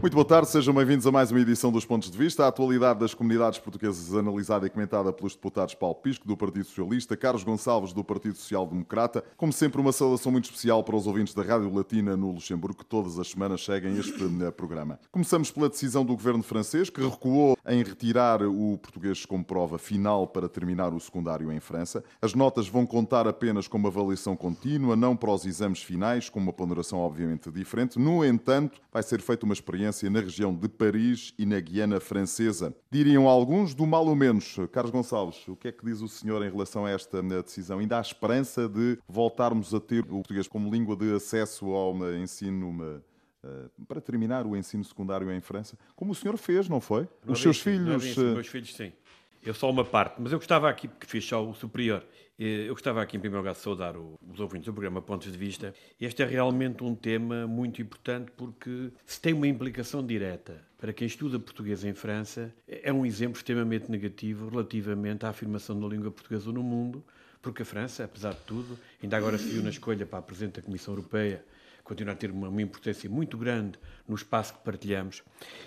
Muito boa tarde, sejam bem-vindos a mais uma edição dos Pontos de Vista. A atualidade das comunidades portuguesas analisada e comentada pelos deputados Paulo Pisco, do Partido Socialista, Carlos Gonçalves, do Partido Social Democrata. Como sempre, uma saudação muito especial para os ouvintes da Rádio Latina no Luxemburgo, que todas as semanas seguem este eh, programa. Começamos pela decisão do governo francês, que recuou em retirar o português como prova final para terminar o secundário em França. As notas vão contar apenas com uma avaliação contínua, não para os exames finais, com uma ponderação obviamente diferente. No entanto, vai ser feita uma experiência na região de Paris e na Guiana Francesa. Diriam alguns do mal ou menos. Carlos Gonçalves, o que é que diz o senhor em relação a esta decisão? Ainda há esperança de voltarmos a ter o português como língua de acesso ao ensino uma, Uh, para terminar o ensino secundário em França, como o senhor fez, não foi? Não Os seus filhos. Os meus filhos, sim. Eu só uma parte, mas eu gostava aqui, porque fiz só o superior, eu gostava aqui, em primeiro lugar, de saudar os ouvintes do programa Pontos de Vista. Este é realmente um tema muito importante porque se tem uma implicação direta para quem estuda português em França, é um exemplo extremamente negativo relativamente à afirmação da língua portuguesa no mundo, porque a França, apesar de tudo, ainda agora se viu na escolha para a Presidente da Comissão Europeia continua a ter uma, uma, importância muito grande no espaço que partilhamos.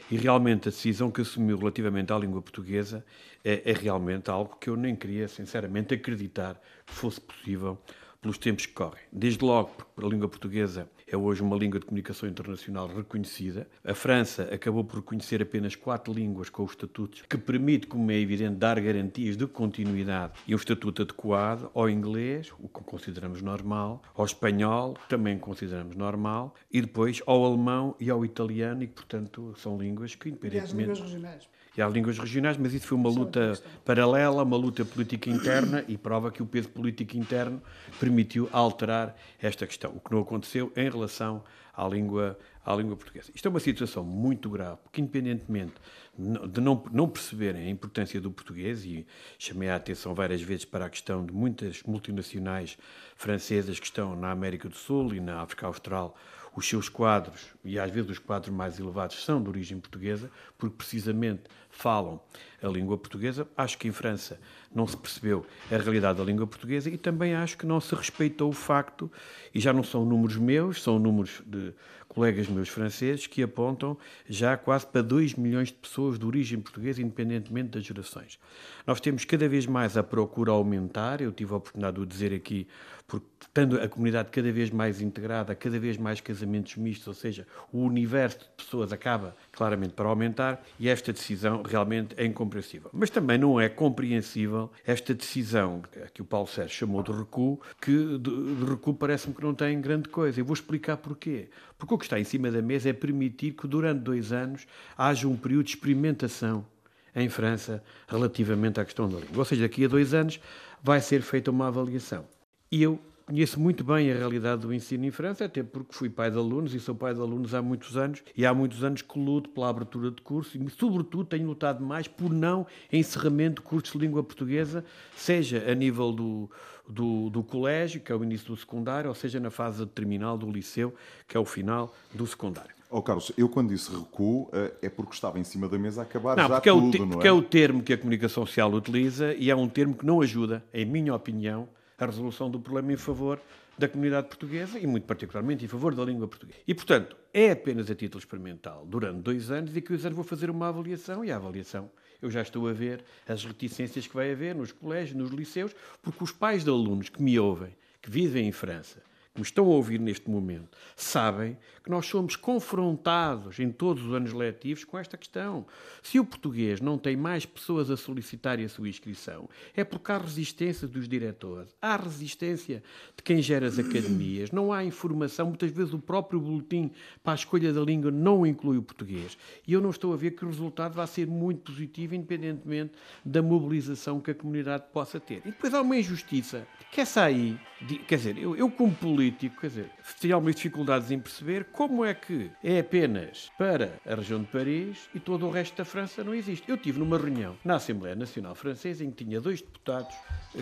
E realmente a decisão que assumiu relativamente à língua portuguesa é, é realmente algo que eu nem queria, sinceramente, acreditar que fosse possível pelos tempos que correm. Desde logo, porque a língua portuguesa é hoje uma língua de comunicação internacional reconhecida. A França acabou por reconhecer apenas quatro línguas com os estatutos, que permite, como é evidente, dar garantias de continuidade e um estatuto adequado ao inglês, o que consideramos normal, ao espanhol, também consideramos normal, e depois ao alemão e ao italiano, e que, portanto, são línguas que, independentemente... E as línguas regionais e às línguas regionais, mas isso foi uma luta paralela, uma luta política interna e prova que o peso político interno permitiu alterar esta questão, o que não aconteceu em relação à língua, à língua portuguesa. Isto é uma situação muito grave, porque independentemente de não, não perceberem a importância do português, e chamei a atenção várias vezes para a questão de muitas multinacionais francesas que estão na América do Sul e na África Austral, os seus quadros, e às vezes os quadros mais elevados, são de origem portuguesa, porque precisamente falam a língua portuguesa. Acho que em França não se percebeu a realidade da língua portuguesa e também acho que não se respeitou o facto, e já não são números meus, são números de colegas meus franceses, que apontam já quase para 2 milhões de pessoas de origem portuguesa, independentemente das gerações. Nós temos cada vez mais a procura aumentar, eu tive a oportunidade de o dizer aqui, porque estando a comunidade cada vez mais integrada, cada vez mais casamentos mistos, ou seja, o universo de pessoas acaba claramente para aumentar, e esta decisão realmente é incompreensível. Mas também não é compreensível esta decisão que o Paulo Sérgio chamou de recuo, que de, recuo parece-me que não tem grande coisa. Eu vou explicar porquê. Porque o que está em cima da mesa é permitir que durante dois anos haja um período de experimentação em França relativamente à questão da língua. Ou seja, daqui a dois anos vai ser feita uma avaliação. E eu Conheço muito bem a realidade do ensino em França, até porque fui pai de alunos e sou pai de alunos há muitos anos, e há muitos anos que luto pela abertura de cursos e, sobretudo, tenho lutado mais por não encerramento de cursos de língua portuguesa, seja a nível do, do, do colégio, que é o início do secundário, ou seja na fase terminal do liceu, que é o final do secundário. Oh, Carlos, eu quando disse recuo eh, é porque estava em cima da mesa a acabar não, já porque tudo, é o não é? Porque é o termo que a comunicação social utiliza e é um termo que não ajuda, em minha opinião, a resolução do problema em favor da comunidade portuguesa e, muito particularmente, em favor da língua portuguesa. E, portanto, é apenas a título experimental durante dois anos e que eu vou fazer uma avaliação e a avaliação eu já estou a ver as reticências que vai haver nos colégios, nos liceus, porque os pais de alunos que me ouvem, que vivem em França, que me estão a ouvir neste momento, sabem nós somos confrontados em todos os anos letivos com esta questão. Se o português não tem mais pessoas a solicitarem a sua inscrição, é porque há resistência dos diretores, há resistência de quem gera as academias, não há informação, muitas vezes o próprio boletim para a escolha da língua não inclui o português. E eu não estou a ver que o resultado vai ser muito positivo, independentemente da mobilização que a comunidade possa ter. E depois há uma injustiça, que essa aí, quer dizer, eu, eu como político, quer dizer, tem algumas dificuldades em perceber como é que é apenas para a região de Paris e todo o resto da França não existe. Eu tive numa reunião na Assembleia Nacional Francesa em que tinha dois deputados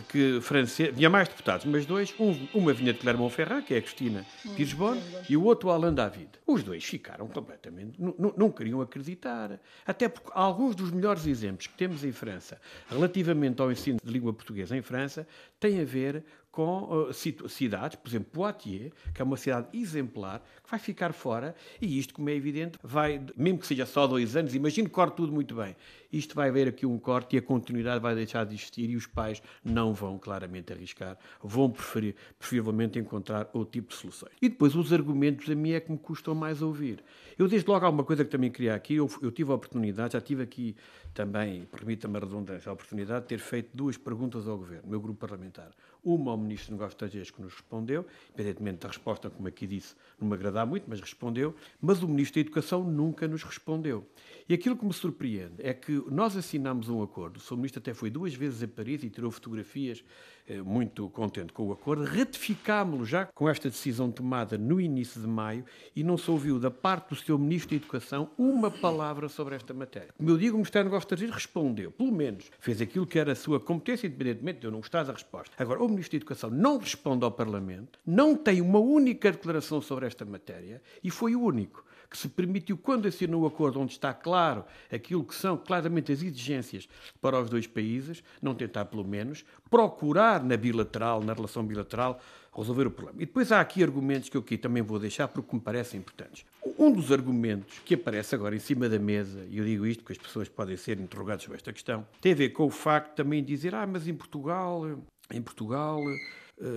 que francês, tinha mais deputados, mas dois, um, uma vinha de Clermont-Ferrand, que é a Cristina Pires Bon, e o outro Alain David. Os dois ficaram completamente, não, não queriam acreditar. Até porque alguns dos melhores exemplos que temos em França relativamente ao ensino de língua portuguesa em França têm a ver com uh, cidades, por exemplo, Poitiers, que é uma cidade exemplar, que vai ficar fora, e isto, como é evidente, vai, mesmo que seja só dois anos, imagino que corte tudo muito bem, isto vai haver aqui um corte e a continuidade vai deixar de existir e os pais não vão claramente arriscar, vão preferir, preferivelmente encontrar outro tipo de soluções. E depois os argumentos a mim é que me custam mais ouvir. Eu desde logo há uma coisa que também queria aqui, eu, eu tive a oportunidade, já tive aqui também, permita-me a redundância, a oportunidade de ter feito duas perguntas ao Governo, meu grupo parlamentar. Uma ao Ministro de Negócios Estrangeiros que nos respondeu, independentemente da resposta, como aqui disse, não me agradar muito, mas respondeu, mas o Ministro da Educação nunca nos respondeu. E aquilo que me surpreende é que nós assinamos um acordo, o Sr. Ministro até foi duas vezes a Paris e tirou fotografias eh, muito contente com o acordo, ratificámo-lo já com esta decisão tomada no início de maio e não se ouviu da parte do Sr. Ministro da Educação uma palavra sobre esta matéria. Como eu digo, o Ministério dos Negócios Estrangeiros respondeu, pelo menos fez aquilo que era a sua competência, independentemente de eu não gostar da resposta. Agora, o Ministro da Educação não responde ao Parlamento, não tem uma única declaração sobre esta matéria e foi o único que se permitiu, quando assinou o acordo, onde está claro aquilo que são claramente as exigências para os dois países, não tentar, pelo menos, procurar na bilateral, na relação bilateral, resolver o problema. E depois há aqui argumentos que eu aqui também vou deixar porque me parecem importantes. Um dos argumentos que aparece agora em cima da mesa, e eu digo isto porque as pessoas podem ser interrogadas sobre esta questão, tem a ver com o facto também de dizer, ah, mas em Portugal, em Portugal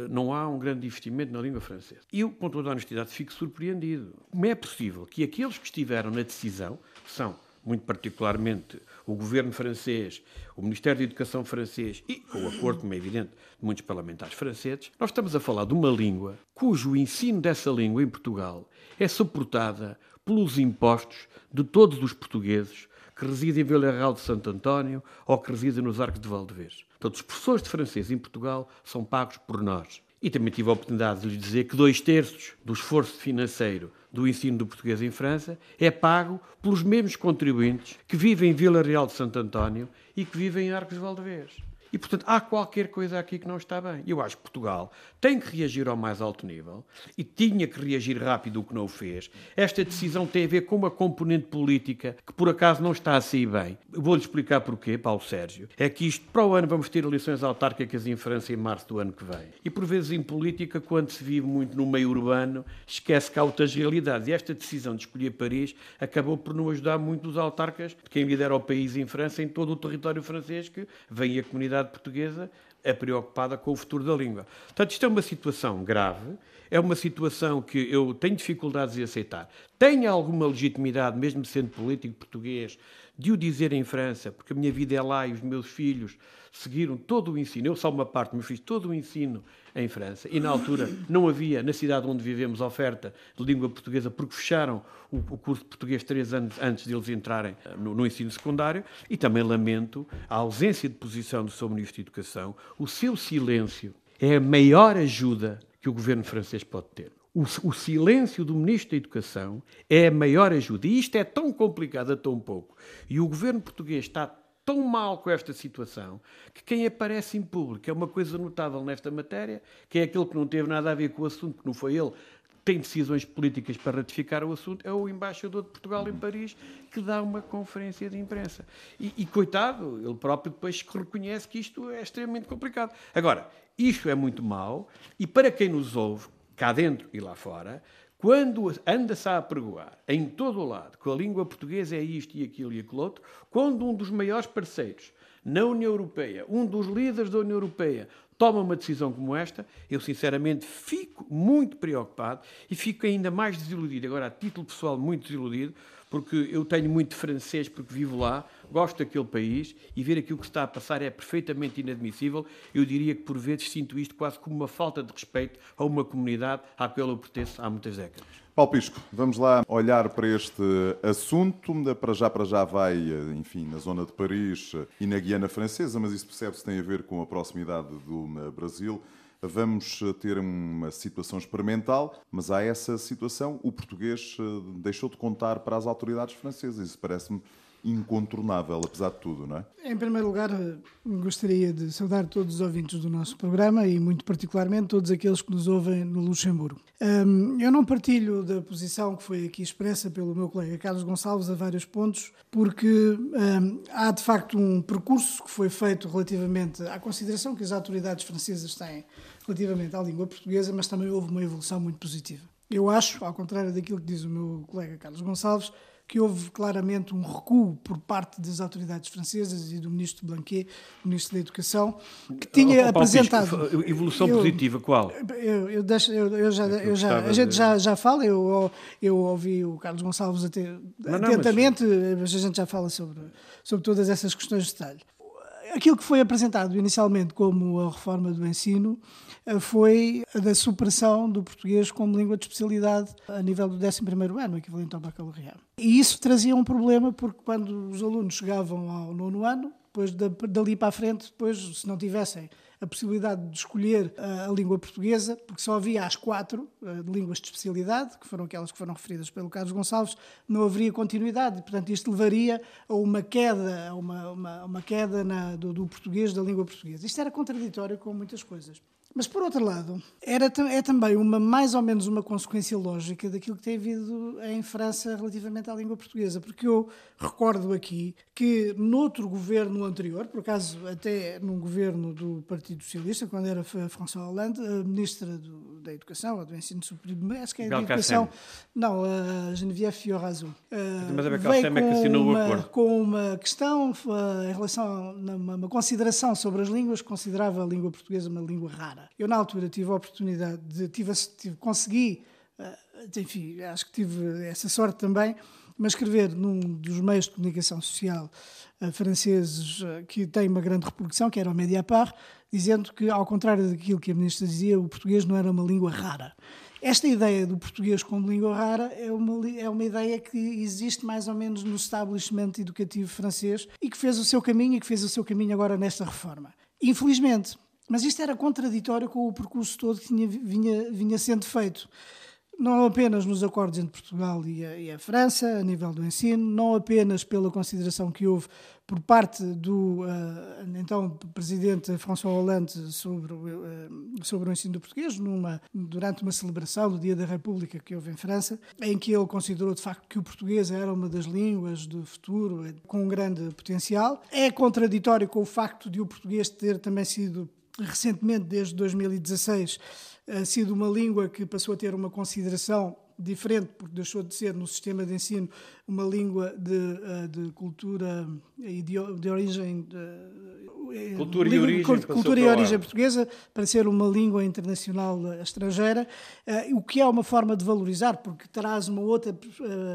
não há um grande investimento na língua francesa. Eu, com toda a honestidade, fico surpreendido. Como é possível que aqueles que estiveram na decisão, que são, muito particularmente, o governo francês, o Ministério da Educação francês e, com o acordo, como é evidente, de muitos parlamentares franceses, nós estamos a falar de uma língua cujo ensino dessa língua em Portugal é suportada pelos impostos de todos os portugueses que residem em Vila Real de Santo António ou que residem nos Arcos de Valdevez. Todos os professores de francês em Portugal são pagos por nós. E também tive a oportunidade de lhes dizer que dois terços do esforço financeiro do ensino do português em França é pago pelos mesmos contribuintes que vivem em Vila Real de Santo António e que vivem em Arcos de Valdevez. E, portanto, há qualquer coisa aqui que não está bem. Eu acho que Portugal tem que reagir ao mais alto nível e tinha que reagir rápido o que não o fez. Esta decisão tem a ver com uma componente política que, por acaso, não está a sair bem. Vou-lhe explicar porquê, Paulo Sérgio. É que isto, para o ano, vamos ter eleições autárquicas em França em março do ano que vem. E, por vezes, em política, quando se vive muito no meio urbano, esquece que há outras realidades. E esta decisão de escolher Paris acabou por não ajudar muito os autarcas quem lidera o país em França, em todo o território francês, que vem a comunidade sociedade portuguesa é preocupada com o futuro da língua. Portanto, isto é uma situação grave, é uma situação que eu tenho dificuldades em aceitar. Tenho alguma legitimidade, mesmo sendo político português, de o dizer em França, porque a minha vida é lá e os meus filhos seguiram todo o ensino, eu só uma parte, mas fiz todo o ensino em França. E na altura não havia, na cidade onde vivemos, oferta de língua portuguesa, porque fecharam o, o curso de português três anos antes de eles entrarem eh, no, no, ensino secundário. E também lamento a ausência de posição do seu Ministro de Educação. O seu silêncio é a maior ajuda que o governo francês pode ter. O, o, silêncio do Ministro da Educação é a maior ajuda. E isto é tão complicado a tão pouco. E o governo português está tão mal com esta situação que quem aparece em público é uma coisa notável nesta matéria, que é aquele que não teve nada a ver com o assunto, que não foi ele, tem decisões políticas para ratificar o assunto, é o embaixador de Portugal em Paris, que dá uma conferência de imprensa. E, e coitado, ele próprio depois reconhece que isto é extremamente complicado. Agora, isto é muito mau, e para quem nos ouve, cá dentro e lá fora, quando anda-se a apregoar em todo o lado que a língua portuguesa é isto e aquilo e aquilo outro, quando um dos maiores parceiros na União Europeia, um dos líderes da União Europeia, toma uma decisão como esta, eu sinceramente fico muito preocupado e fico ainda mais desiludido, agora a título pessoal muito desiludido, porque eu tenho muito francês porque vivo lá, gosto daquele país e ver aquilo que está a passar é perfeitamente inadmissível. Eu diria que por vezes sinto isto quase como uma falta de respeito a uma comunidade à qual eu pertenço há muitas décadas. Paulo Pisco, vamos lá olhar para este assunto. Para já, para já vai, enfim, na zona de Paris e na Guiana Francesa, mas isso percebe-se tem a ver com a proximidade do Brasil. vamos ter uma situação experimental, mas há essa situação, o português deixou de contar para as autoridades francesas. Isso parece-me incontornável, apesar de tudo, não é? Em primeiro lugar, gostaria de saudar todos os ouvintes do nosso programa e, muito particularmente, todos aqueles que nos ouvem no Luxemburgo. eu não partilho da posição que foi aqui expressa pelo meu colega Carlos Gonçalves a vários pontos, porque há de facto um percurso que foi feito relativamente à consideração que as autoridades francesas têm relativamente à língua portuguesa, mas também houve uma evolução muito positiva. Eu acho, ao contrário daquilo que diz o meu colega Carlos Gonçalves, que houve claramente um recuo por parte das autoridades francesas e do ministro Blanquet, ministro da Educação, que tinha oh, apresentado. Evolução eu, positiva, qual? Eu, eu, deixo, eu, já, eu já, a gente já, já fala, eu, eu ouvi o Carlos Gonçalves até, não, atentamente, não, mas... a gente já fala sobre, sobre todas essas questões de detalhe. Aquilo que foi apresentado inicialmente como a reforma do ensino eh, foi a da supressão do português como língua de especialidade a nível do 11º ano, equivalente ao bacalaureado. E isso trazia um problema porque quando os alunos chegavam ao nono ano, depois dali para a frente, depois se não tivessem a possibilidade de escolher a, língua portuguesa, porque só havia as quatro uh, línguas de especialidade, que foram aquelas que foram referidas pelo Carlos Gonçalves, não haveria continuidade. Portanto, isto levaria a uma queda, a uma, uma, uma queda na, do, do português, da língua portuguesa. Isto era contraditório com muitas coisas. Mas, por outro lado, era, é também uma, mais ou menos uma consequência lógica daquilo que tem havido em França relativamente à língua portuguesa, porque eu recordo aqui que noutro governo anterior, por acaso até num governo do Partido Socialista, quando era François Hollande, a ministra do, da Educação, ou do Ensino Superior, acho que é da Educação, não, a Geneviève Fioraso, Mas a veio com, é que uma, com uma questão em relação a uma, uma consideração sobre as línguas, considerava a língua portuguesa uma língua rara. Eu, na altura, tive a oportunidade de. Tive, tive, consegui, eh, enfim, acho que tive essa sorte também, mas escrever num dos meios de comunicação social uh, franceses uh, que tem uma grande repercussão, que era o Mediapart, dizendo que, ao contrário daquilo que a ministra dizia, o português não era uma língua rara. Esta ideia do português como língua rara é uma, é uma ideia que existe mais ou menos no estabelecimento educativo francês e que fez o seu caminho e que fez o seu caminho agora nesta reforma. Infelizmente, mas isto era contraditório com o percurso todo que tinha, vinha, vinha sendo feito. Não apenas nos acordos entre Portugal e a, e a, França, a nível do ensino, não apenas pela consideração que houve por parte do uh, então presidente François Hollande sobre, uh, sobre o ensino do português, numa, durante uma celebração do Dia da República que houve em França, em que ele considerou de facto que o português era uma das línguas do futuro com um grande potencial. É contraditório com o facto de o português ter também sido recentemente, desde 2016, ha sido uma língua que passou a ter uma consideração diferente, porque deixou de ser no sistema de ensino uma língua de, eh, de cultura e de, de, origem. De, eh, cultura língua, e origem, cultura e origem portuguesa para ser uma língua internacional estrangeira, uh, o que é uma forma de valorizar, porque traz uma outra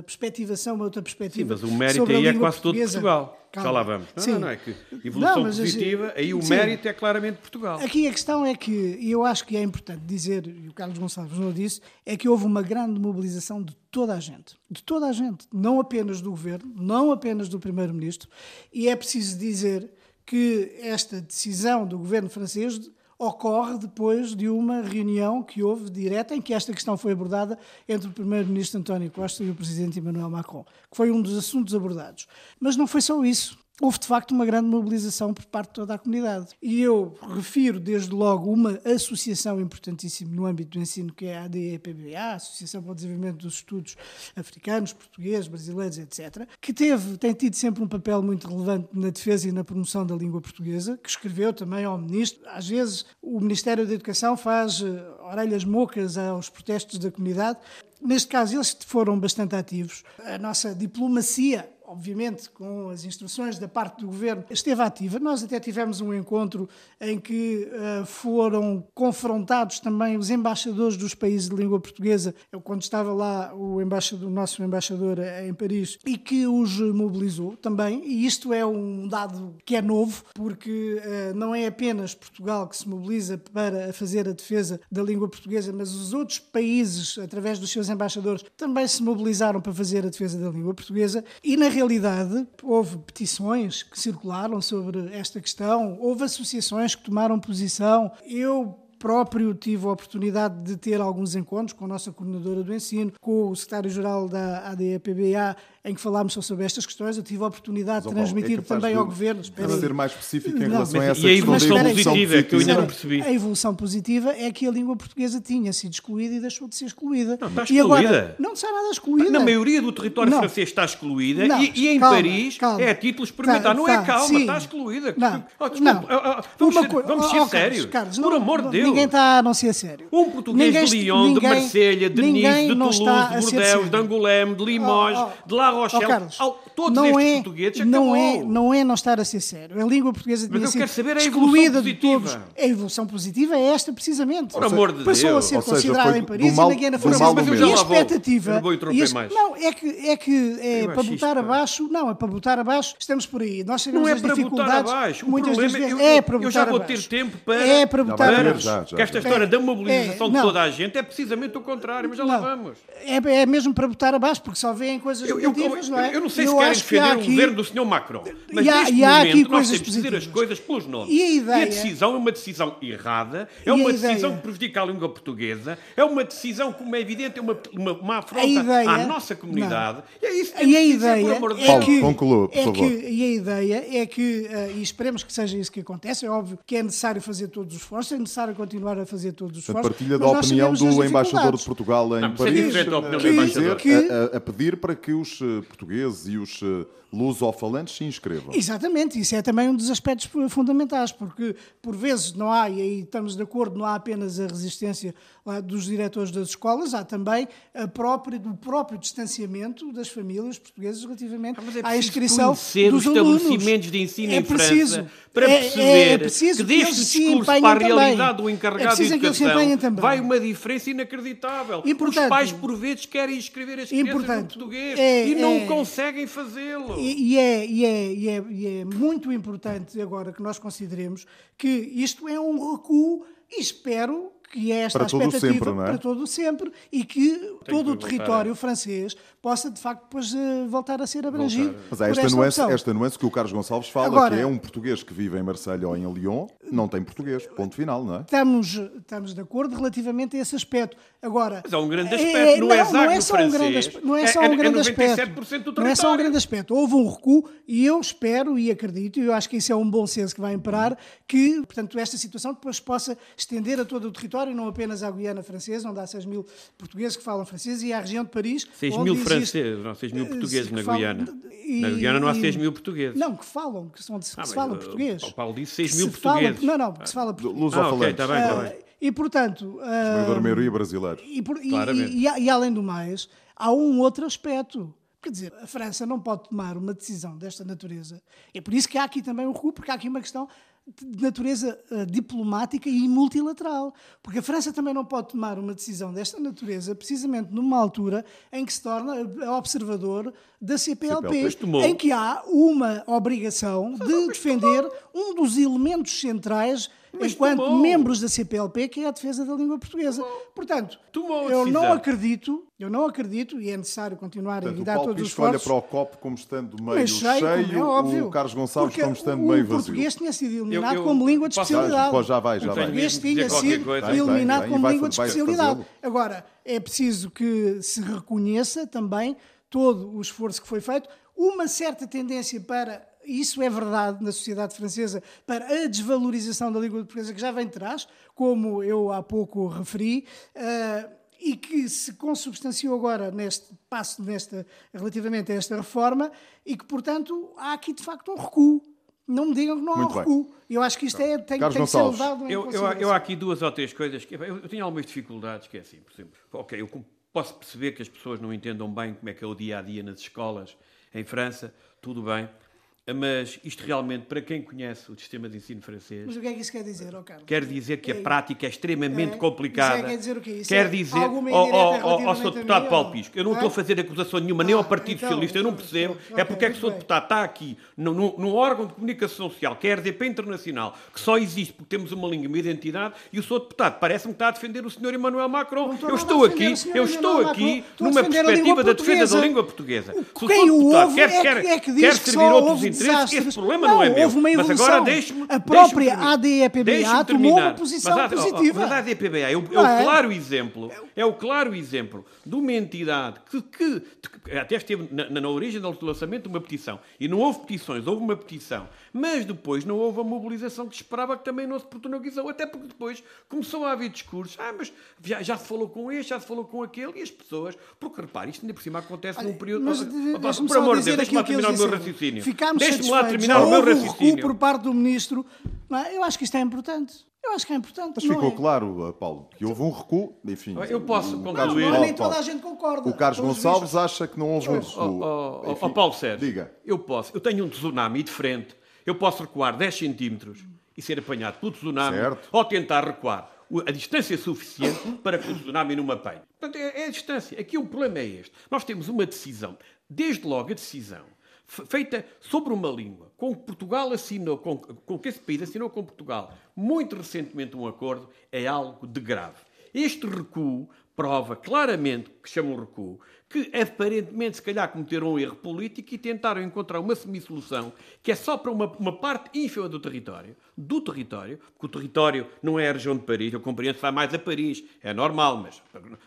perspectivação, uma outra perspectiva. Sim, mas o mérito aí é quase todo Portugal. Calma. Já lá vamos. Não, não, não, é que evolução não, positiva, aí o sim. mérito é claramente Portugal. Aqui a questão é que, e eu acho que é importante dizer, e o Carlos Gonçalves não disse, é que houve uma grande mobilização de toda a gente. De toda a gente. Não apenas do governo, não apenas do primeiro-ministro. E é preciso dizer que esta decisão do governo francês ocorre depois de uma reunião que houve direta em que esta questão foi abordada entre o primeiro-ministro António Costa e o presidente Emmanuel Macron, que foi um dos assuntos abordados. Mas não foi só isso houve de facto uma grande mobilização por parte de toda a comunidade. E eu refiro desde logo uma associação importantíssima no âmbito do ensino, que é a ADEPBA, a Associação para o Desenvolvimento dos Estudos Africanos, Portugueses, Brasileiros, etc., que teve, tem tido sempre um papel muito relevante na defesa e na promoção da língua portuguesa, que escreveu também ao Ministro. Às vezes o Ministério da Educação faz eh, orelhas mocas aos protestos da comunidade. Neste caso, eles foram bastante ativos. A nossa diplomacia obviamente com as instruções da parte do governo, esteve ativa. Nós até tivemos um encontro em que uh, foram confrontados também os embaixadores dos países de língua portuguesa, eu, quando estava lá o, embaixador, o nosso embaixador em Paris, e que os mobilizou também. E isto é um dado que é novo, porque uh, não é apenas Portugal que se mobiliza para fazer a defesa da língua portuguesa, mas os outros países, através dos seus embaixadores, também se mobilizaram para fazer a defesa da língua portuguesa. E na realidade, houve petições que circularam sobre esta questão, houve associações que tomaram posição. Eu próprio tive a oportunidade de ter alguns encontros com a nossa coordenadora do ensino, com o secretário-geral da ADEPBA, em que falámos sobre estas questões. Eu tive a oportunidade de Paulo, transmitir é também de- ao Governo. Espera aí. ser mais específico em Não, relação a mas- essa e a evolução evolução positiva, que eu ainda não percebi. A evolução positiva é que a língua portuguesa tinha sido excluída e deixou de ser excluída. Não, está E agora, excluída. não está nada excluída. Na maioria do território Não. francês está excluída Não, e, e em calma, Paris calma. é a título experimental. Tá, não é calma, sim. está excluída. Não, Oh, desculpa, não. ah, ah, vamos Uma ser, vamos oh, ser oh, sérios. Carlos, Por não- amor de Deus. Ninguém está a não ser sério. Um português Ninguém de Lyon, de ninguém- Marselha, de ninguém Nice, de não Toulouse, de ser Bordeaux, de Angoulême, de Limoges, Oh, oh. de La Oh, Rochelle. Carlos, Ao- todos não estes é, portugueses não é, não é não estar a ser sério. A língua portuguesa eu sido quero saber a evolução excluída de positiva. todos. A evolução positiva é esta, precisamente. Por amor de Passou Deus. a ser considerada em Paris mal- e na Guiana do Francesa. mal Mas eu ao já E a expectativa... Eu não. Não, é que, é que é, Eu para botar abaixo, não, é para botar abaixo, estamos por aí. Nós sabemos Não é as para botar dificuldades. abaixo. O muitas é- vezes eu- é para eu botar já vou abaixo. ter tempo para- É para Já botar abaixo. Já, já. Que esta história da mobilização É, de não. toda a gente é precisamente o contrário, mas já lá Não. vamos. É, é mesmo para botar abaixo, porque só vêem coisas Eu, eu- negativas, não é? eu não sei E se eu querem acho que defender o governo do Sr. Macron, mas E há- neste e há momento aqui nós temos que dizer as positivas. coisas pelos nomes. E a ideia- decisão é uma decisão errada, é E a uma ideia- decisão que prejudica a língua portuguesa, é uma decisão, como é evidente, é uma, uma, uma afronta A ideia- à nossa comunidade. E é isso que E temos a que dizer, por ideia amor de é Deus. Paulo, conclua, por é favor. e a ideia é que, eh, e esperemos que seja isso que aconteça, é óbvio que é necessário fazer todos os esforços, é necessário continuar a fazer todos os esforços. partilha da opinião do embaixador de. Portugal em Não, é Paris, diferente a opinião a do embaixador. dizer- a- a, a pedir para que os eh, portugueses e os eh, lusofalantes se inscrevam. Exatamente, isso é também um dos aspectos fundamentais, porque por vezes não há, e aí estamos de acordo, não há apenas a resistência dos diretores das escolas, há também a própria, do próprio distanciamento das famílias portuguesas relativamente Ah, é à inscrição dos os alunos. estabelecimentos de ensino é em preciso, França para é- perceber é, é preciso que deste discurso para a também. realidade do É encarregado de eles se educação também. vai uma diferença inacreditável. E, Os portanto, pais, por vezes, querem escrever as crianças no português é- e não é- conseguem fazê-lo. E, e é, e, é, e, é, e é muito importante agora que nós consideremos que isto é um recuo e espero que é esta Para expectativa sempre, não é? para todo sempre e que todo o voltar território francês possa de facto depois eh, voltar a ser abrangido. Mas há esta esta nuance, opção. esta nuance que o Carlos Gonçalves fala, Agora- que é um português que vive em Marselha ou em Lyon, não tem português. Ponto final, não é? Estamos, estamos de acordo relativamente a esse aspecto. Agora, Mas é um grande aspecto, no não, hexágono não é só um grande aspecto, não é é- só é- um é grande 97% aspecto. Não é só um grande aspecto. Houve um recuo e eu espero e acredito, e eu acho que isso é um bom senso que vai imperar, que, portanto, esta situação depois possa estender a todo o território, não apenas à Guiana Francesa, onde há 6 mil portugueses que falam francês, e à região de Paris. 6 onde mil existe- franceses, não, 6 mil eh, portugueses na falam- Guiana. e- Na Guiana não há e- 6 mil portugueses. Não, que falam, que, são de, que Ah, se falam uh, português. o Paulo disse 6 Que mil portugueses. Não, não, que se fala português. Ah, ok, está bem, está Ah, bem. e portanto, ah, Esmagadora maioria brasileira. e, por- e- Claramente. e- e a- e além do mais, há um outro aspecto. Quer dizer, a França não pode tomar uma decisão desta natureza. É por isso que há aqui também um recuo, porque há aqui uma questão de natureza ah, diplomática e multilateral. Porque a França também não pode tomar uma decisão desta natureza, precisamente numa altura em que se torna ah, observador da CPLP, tomou. em que há uma obrigação de defender um dos elementos centrais Mas enquanto tomou. membros da CPLP, que é a defesa da língua portuguesa. Portanto, Tomou a eu não acredito, eu não acredito, e é necessário continuar a Portanto, o evitar todos os Pisco olha esforços. para o copo como estando meio mas cheio, cheio, como é óbvio. o Carlos Gonçalves como estando o meio vazio. português tinha sido eliminado eu como língua de posso- especialidade. Já vai, já vai. tenho português tinha sido coisa. Tem, eliminado tem, como vai- língua de especialidade. Agora, é preciso que se reconheça também todo o esforço que foi feito, uma certa tendência para, isso é verdade na sociedade francesa, para a desvalorização da língua portuguesa que já vem de trás, como eu há pouco referi, ah, e que se consubstanciou agora neste passo nesta, relativamente a esta reforma, e que, portanto, há aqui de facto um recuo. Não me digam que não há um Muito bem. recuo. Eu acho que isto é, tem, Carlos tem que ser levado em Eu, eu, eu há aqui duas ou três coisas que eu, eu tenho algumas dificuldades, que é assim, por exemplo, ok, eu posso perceber que as pessoas não entendam bem como é que é o dia a dia nas escolas em França, tudo bem, mas isto realmente, para quem conhece o sistema de ensino francês, Mas o que é que isso quer dizer, ó Carlos? quer dizer que a É- prática é extremamente é- complicada. isso é- quer dizer o quê? Isso quer é dizer, Sr. a Deputado Paulo Pisco, eu não é? estou a fazer acusação nenhuma nem ao Ah, Partido então, Socialista, eu não então, percebo. ok, é porque é que o Sr. bem. Deputado está aqui num órgão de comunicação social, que é a RDP Internacional, que só existe porque temos uma língua e uma identidade, e o Sr. Deputado parece-me que está a defender o Sr. Emmanuel Macron. Estou Eu estou aqui, eu estou aqui numa perspectiva da defesa da língua portuguesa. Quem o ouve quer, é que- é que diz que só ouve dizer interesse, esse problema não, não, é meu. Houve uma evolução. Mas agora deixe-me. A própria ADEPBA tomou uma posição mas, positiva. Mas a ADPBA é o, é o é? claro exemplo, é o claro exemplo de uma entidade que, que- que até esteve na, na- origem do lançamento de uma petição. E não houve petições, houve uma petição. Mas depois não houve a mobilização que esperava que também não se portuguesou. Até porque depois começou a haver discursos. Ah, mas já, já se falou com este, já se falou com aquele. E as pessoas... Porque repare, isto ainda por cima acontece num período... Mas de- por amor de Deus, deixa-me terminar o meu raciocínio. Ficámos Deixa-me lá terminar o meu Houve um recuo raciocínio. por parte do ministro. Não é? Eu acho que isto é importante. Eu acho que é importante. Mas não ficou é? claro, uh, Paulo, que houve um recuo, enfim. Eu posso o concluir. Carlos- Não, Paulo, nem toda a gente concorda. O Carlos Gonçalves vistos. acha que não houve um Ó recuo. ó, Enfim, ó, Paulo Sérgio, Diga. eu posso, eu tenho um tsunami de frente, eu posso recuar 10 centímetros e ser apanhado pelo tsunami, Certo. ou tentar recuar a distância suficiente para que o tsunami não me apanhe. Portanto, é, é a distância. Aqui o problema é este. Nós temos uma decisão, desde logo a decisão, feita sobre uma língua, com que Portugal assinou, com, com que esse país assinou com Portugal, muito recentemente um acordo, é algo de grave. Este recuo prova claramente, que chamam recuo, que aparentemente se calhar cometeram um erro político e tentaram encontrar uma semi-solução que é só para uma, uma parte ínfima do território, do território, porque o território não é a região de Paris, eu compreendo que vai mais a Paris, é normal, mas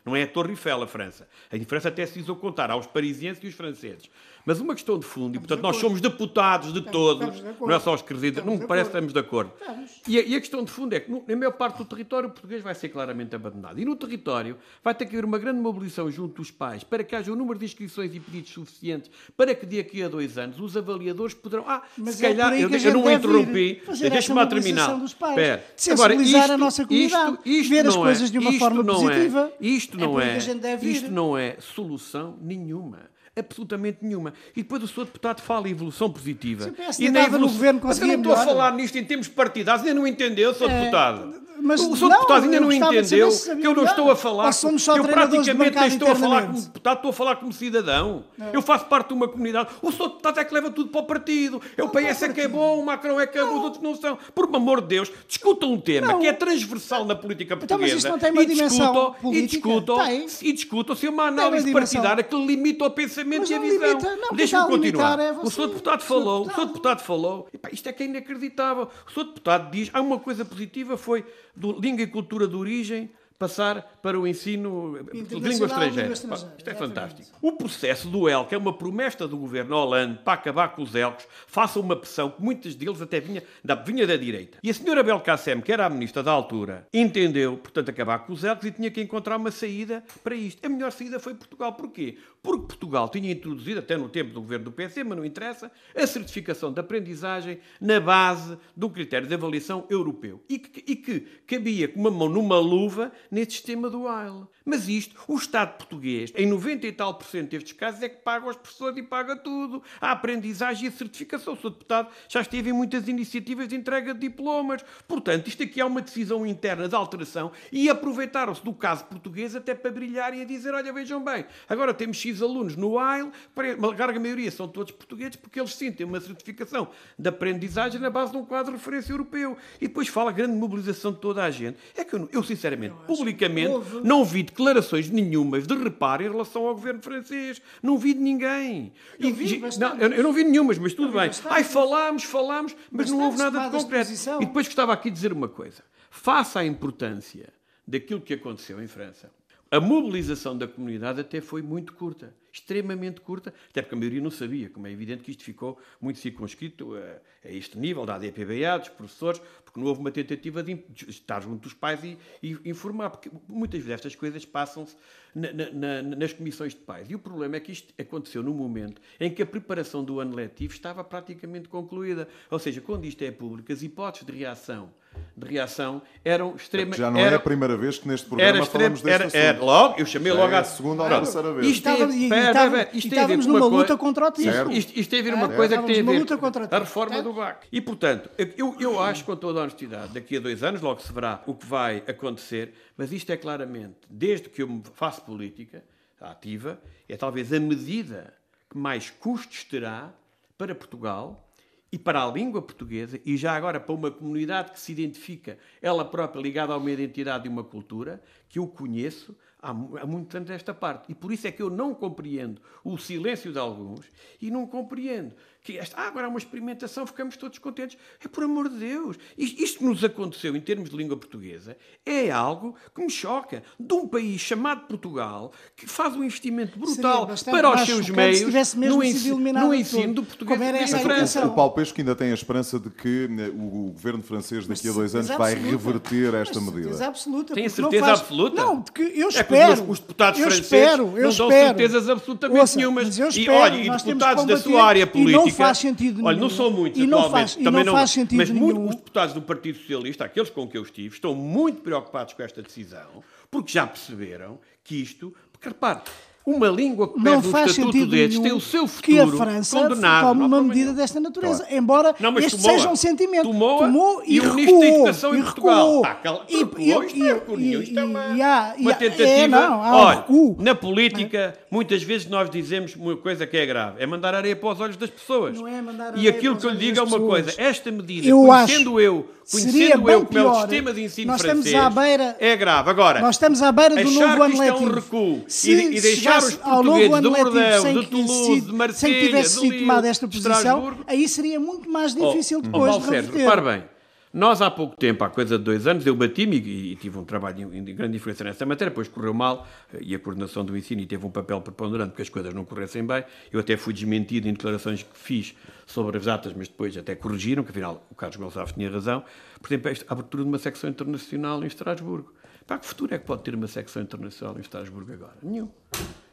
não é a Torre Eiffel a França. A diferença até se hizo contar aos parisienses e os franceses. Mas uma questão de fundo, e portanto nós somos deputados de todos, estamos de não é só os queridos, não me parece que estamos de acordo. Estamos. E a, e a questão de fundo é que, na maior parte do território, o português vai ser claramente abandonado. E no território vai ter que haver uma grande mobilização junto dos pais para que haja um número de inscrições e pedidos suficientes para que daqui a dois anos os avaliadores poderão. Ah, Mas se é calhar. eu, eu não interrompi. Deixa-me terminar. dos pais. Sensibilizar a nossa comunidade. Ver as não coisas de uma isto forma positiva. É, isto É não é. que a gente deve ir. isto não é solução nenhuma. Absolutamente nenhuma. E depois o Sr. Deputado fala em evolução positiva. Se o PSD e na estava no evolução... governo, Mas eu não estou a falar nisto em termos partidários, ainda não entendeu, Sr. É, Deputado. mas o Sr. Deputado ainda não entendeu que eu não estou a falar. Somos só eu praticamente nem estou a falar como deputado, estou a falar como cidadão. Eu faço parte de uma comunidade. O Sr. Deputado é que leva tudo para o partido. É o PS é que é bom, o Macron é que é bom, os outros não são. Por amor de Deus, discutam um tema Não. que é transversal na política Então, mas portuguesa. isto não tem uma e dimensão discutam, e política? discutam, Tem. e discutam se é uma análise partidária que limita o pensamento Mas e a visão. Deixa-me continuar. é o Sr. Deputado falou, o Sr. Deputado. Deputado falou. Epá, isto é que é inacreditável. O Sr. Deputado diz, há uma coisa positiva, foi do língua e cultura de origem passar para o ensino de língua estrangeira. Isto é fantástico. O processo do EL, que é uma promessa do governo Hollande para acabar com os ELCos, faça uma pressão que muitos deles até vinha da, vinha da direita. E a senhora Belkacem, que era a ministra da altura, entendeu, portanto, acabar com os ELCos e tinha que encontrar uma saída para isto. A melhor saída foi Portugal. Porquê? Porque Portugal tinha introduzido, até no tempo do governo do PC, mas não interessa, a certificação de aprendizagem na base do critério de avaliação europeu. E que, e que cabia com uma mão numa luva nesse sistema do AIL. Mas isto, o Estado português, em 90 e tal por cento destes casos, é que paga aos professores e paga tudo. A aprendizagem e a certificação. O Sr. Deputado já esteve em muitas iniciativas de entrega de diplomas. Portanto, isto aqui é uma decisão interna de alteração e aproveitaram-se do caso português até para brilhar e dizer, olha, vejam bem, agora temos X alunos no AIL, uma larga maioria são todos portugueses, porque eles sim têm uma certificação de aprendizagem na base de um quadro de referência europeu. E depois fala grande mobilização de toda a gente. É que eu, eu sinceramente, publicamente, houve. não vi declarações nenhumas de reparo em relação ao governo francês. Não vi de ninguém. Eu E- vi não, eu, eu não vi nenhumas, mas tudo Eu bem. Ai, falámos, falámos, mas não houve nada de concreto. E depois gostava aqui de dizer uma coisa. Face à importância daquilo que aconteceu em França, a mobilização da comunidade até foi muito curta, extremamente curta, até porque a maioria não sabia, como é evidente que isto ficou muito circunscrito a, a este nível da ADPBA, dos professores, porque não houve uma tentativa de, de estar junto dos pais e, e informar, porque muitas vezes estas coisas passam-se na- na- nas comissões de pais. E o problema é que isto aconteceu num momento em que a preparação do ano letivo estava praticamente concluída. Ou seja, quando isto é público, as hipóteses de reação, de reação eram extremas. Já não é eram- a primeira vez que neste programa era falamos deste era, era, logo, eu chamei Já logo é à a segunda ou Pronto. terceira vez. Isto e- pera, estava- pera, isto tem a ver estávamos numa coisa- luta contra o. Isto, isto tem a ver É, uma coisa que tem a numa ver luta contra a reforma É. do BAC. E, portanto, eu, eu acho, com toda a honestidade, daqui a dois anos, logo se verá o que vai acontecer, mas isto é claramente, desde que eu me faço política ativa, é talvez a medida que mais custos terá para Portugal e para a língua portuguesa, e já agora para uma comunidade que se identifica ela própria ligada a uma identidade e uma cultura, que eu conheço há, há muito tanto esta parte. E por isso é que eu não compreendo o silêncio de alguns e não compreendo que esta, ah, agora há uma experimentação, ficamos todos contentes. É por amor de Deus. Isto, isto que nos aconteceu em termos de língua portuguesa é algo que me choca. De um país chamado Portugal, que faz um investimento brutal para os seus meios no, ensino, no ensino do português Como era essa França. O Paulo Pesco ainda tem a esperança de que né, o governo francês daqui a dois anos vai reverter esta medida. Certeza absoluta. Tem a certeza faz... absoluta? Não, porque eu é espero. os, os deputados eu franceses espero, eu não espero. dão certezas absolutamente Ouça, nenhumas. mas eu e espero, olha, e deputados da sua área combater, política. Não faz sentido Olha, nenhum. não são muitos E não faz- e também não faz sentido mas nenhum. os deputados do Partido Socialista, aqueles com que eu estive, estão muito preocupados com esta decisão, porque já perceberam que isto. Porque repare, uma língua que não pede um faz estatuto sentido nenhum tem o seu futuro que a França condenado. tome uma medida desta natureza, embora Não, este tomou-a. seja um sentimento. Tomou-a Tomou e e, o recuou, Educação em e recuou. Pá, aquela- E- recuou, e- isto é e- nenhum, isto é e- uma- e há- e uma tentativa. é, não, há Olha, recuo. na política, muitas vezes nós dizemos uma coisa que é grave: é mandar areia para os olhos das pessoas. Não é mandar e areia aquilo para que eu lhe digo é uma coisa: esta medida, Eu conhecendo acho eu, conhecendo eu como é o sistema de ensino Nós estamos francês, à beira- é grave. Agora, Nós estamos à beira do novo ano isto é um letivo. recuo e, e deixar os ao novo portugueses ano de Bordeaux, sem de Toulouse, de sem que tivesse sido tomada esta posição, aí seria muito mais difícil Oh, depois oh, de reverter. repare bem. Nós há pouco tempo, há coisa de dois anos, eu bati-me e, e tive um trabalho de grande diferença nessa matéria, depois correu mal e a coordenação do ensino teve um papel preponderante porque as coisas não corressem bem. Eu até fui desmentido em declarações que fiz sobre as datas, mas depois até corrigiram, que afinal o Carlos Gonçalves tinha razão. Por exemplo, esta abertura de uma secção internacional em Estrasburgo. Para que futuro é que pode ter uma secção internacional em Estrasburgo agora? Nenhum.